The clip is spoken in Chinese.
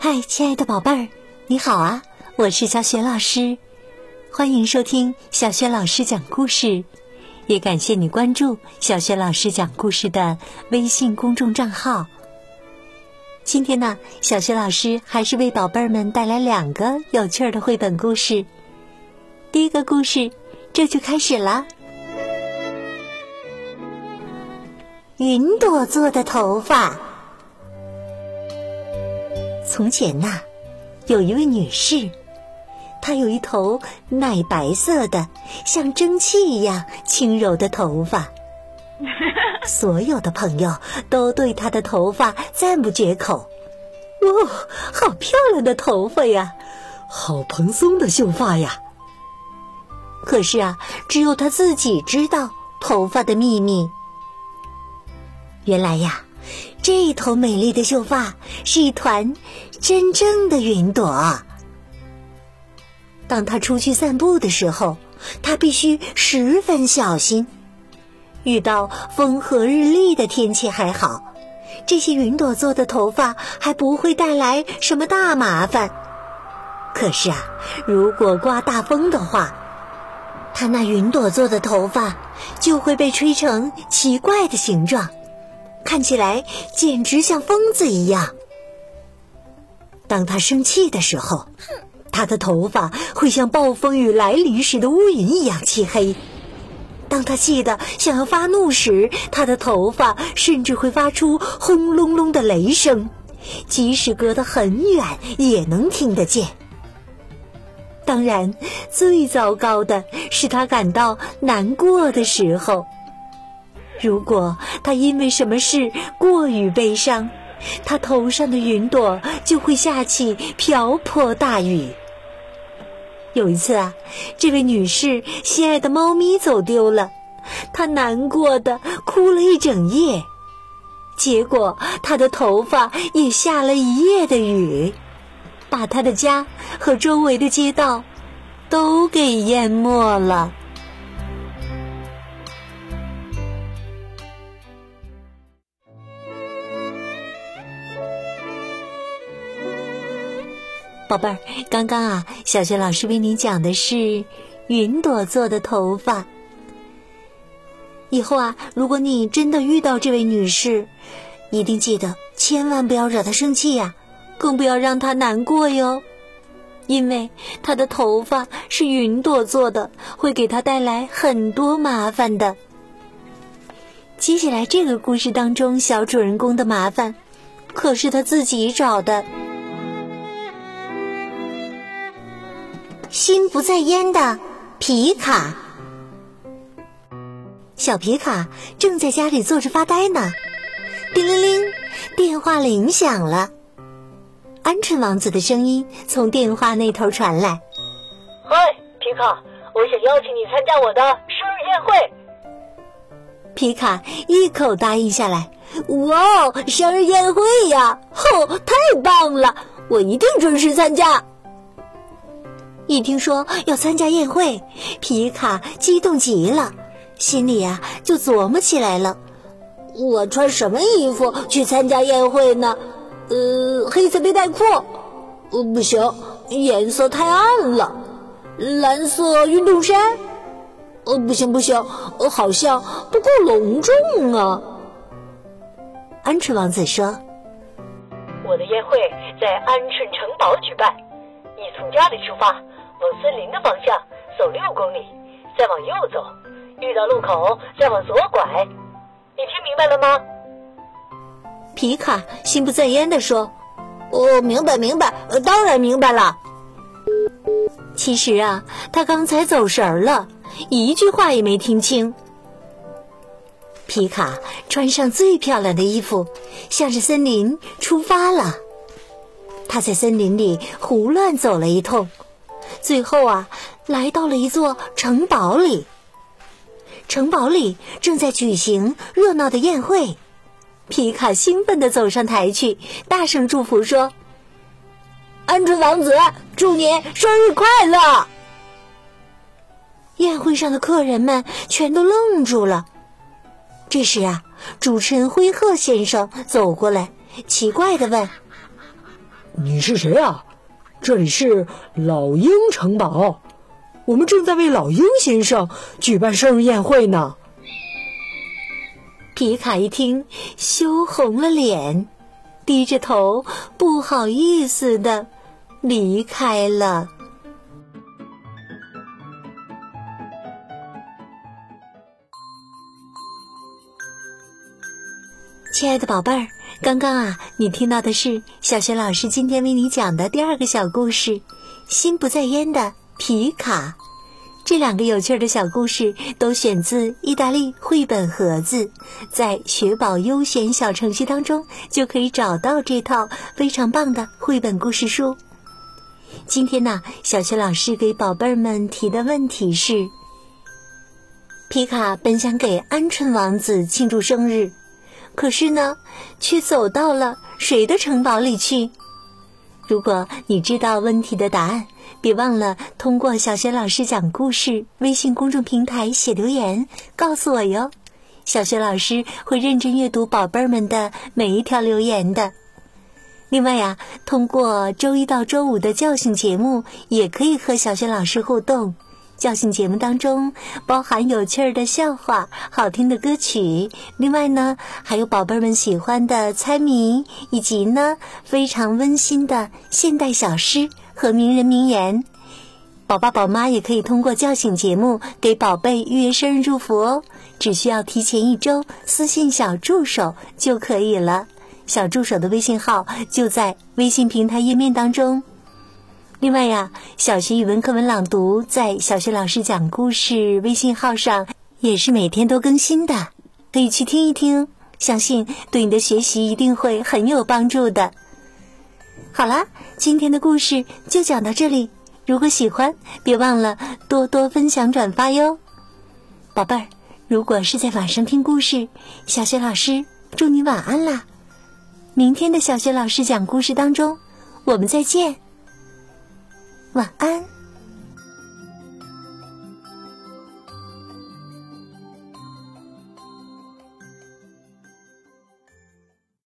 嗨，亲爱的宝贝儿，你好啊！我是小雪老师，欢迎收听小雪老师讲故事，也感谢你关注小雪老师讲故事的微信公众账号。今天呢，小雪老师还是为宝贝儿们带来两个有趣的绘本故事。第一个故事，这就开始了。云朵做的头发。从前呐，有一位女士，她有一头奶白色的、像蒸汽一样轻柔的头发。所有的朋友都对她的头发赞不绝口。哦，好漂亮的头发呀，好蓬松的秀发呀！可是啊，只有她自己知道头发的秘密。原来呀。这头美丽的秀发是一团真正的云朵。当他出去散步的时候，他必须十分小心。遇到风和日丽的天气还好，这些云朵做的头发还不会带来什么大麻烦。可是啊，如果刮大风的话，他那云朵做的头发就会被吹成奇怪的形状。看起来简直像疯子一样。当他生气的时候，他的头发会像暴风雨来临时的乌云一样漆黑；当他气得想要发怒时，他的头发甚至会发出轰隆隆的雷声，即使隔得很远也能听得见。当然，最糟糕的是他感到难过的时候。如果他因为什么事过于悲伤，他头上的云朵就会下起瓢泼大雨。有一次啊，这位女士心爱的猫咪走丢了，她难过的哭了一整夜，结果她的头发也下了一夜的雨，把她的家和周围的街道都给淹没了。宝贝儿，刚刚啊，小学老师为你讲的是云朵做的头发。以后啊，如果你真的遇到这位女士，一定记得千万不要惹她生气呀，更不要让她难过哟，因为她的头发是云朵做的，会给她带来很多麻烦的。接下来这个故事当中，小主人公的麻烦可是他自己找的。心不在焉的皮卡，小皮卡正在家里坐着发呆呢。叮铃铃，电话铃响了。鹌鹑王子的声音从电话那头传来：“嗨，皮卡，我想邀请你参加我的生日宴会。”皮卡一口答应下来。哇哦，生日宴会呀！哦，太棒了，我一定准时参加。一听说要参加宴会，皮卡激动极了，心里呀就琢磨起来了：我穿什么衣服去参加宴会呢？呃，黑色背带裤，呃，不行，颜色太暗了。蓝色运动衫，呃，不行不行，呃好像不够隆重啊。鹌鹑王子说：“我的宴会在鹌鹑城堡举办，你从家里出发。”往森林的方向走六公里，再往右走，遇到路口再往左拐。你听明白了吗？皮卡心不在焉地说：“哦，明白明白，当然明白了。”其实啊，他刚才走神了，一句话也没听清。皮卡穿上最漂亮的衣服，向着森林出发了。他在森林里胡乱走了一通。最后啊，来到了一座城堡里。城堡里正在举行热闹的宴会，皮卡兴奋地走上台去，大声祝福说：“鹌鹑王子，祝你生日快乐！”宴会上的客人们全都愣住了。这时啊，主持人灰鹤先生走过来，奇怪地问：“你是谁啊？这里是老鹰城堡，我们正在为老鹰先生举办生日宴会呢。皮卡一听，羞红了脸，低着头，不好意思的离开了。亲爱的宝贝儿，刚刚啊，你听到的是小学老师今天为你讲的第二个小故事《心不在焉的皮卡》。这两个有趣的小故事都选自意大利绘本盒子，在学宝优选小程序当中就可以找到这套非常棒的绘本故事书。今天呢，小学老师给宝贝儿们提的问题是：皮卡本想给鹌鹑王子庆祝生日。可是呢，却走到了谁的城堡里去？如果你知道问题的答案，别忘了通过小学老师讲故事微信公众平台写留言告诉我哟。小学老师会认真阅读宝贝儿们的每一条留言的。另外呀，通过周一到周五的叫醒节目，也可以和小学老师互动。叫醒节目当中包含有趣儿的笑话、好听的歌曲，另外呢还有宝贝们喜欢的猜谜，以及呢非常温馨的现代小诗和名人名言。宝爸宝妈也可以通过叫醒节目给宝贝预约生日祝福哦，只需要提前一周私信小助手就可以了。小助手的微信号就在微信平台页面当中。另外呀，小学语文课文朗读在小学老师讲故事微信号上也是每天都更新的，可以去听一听，相信对你的学习一定会很有帮助的。好啦，今天的故事就讲到这里，如果喜欢，别忘了多多分享转发哟。宝贝儿，如果是在晚上听故事，小学老师祝你晚安啦！明天的小学老师讲故事当中，我们再见。晚安。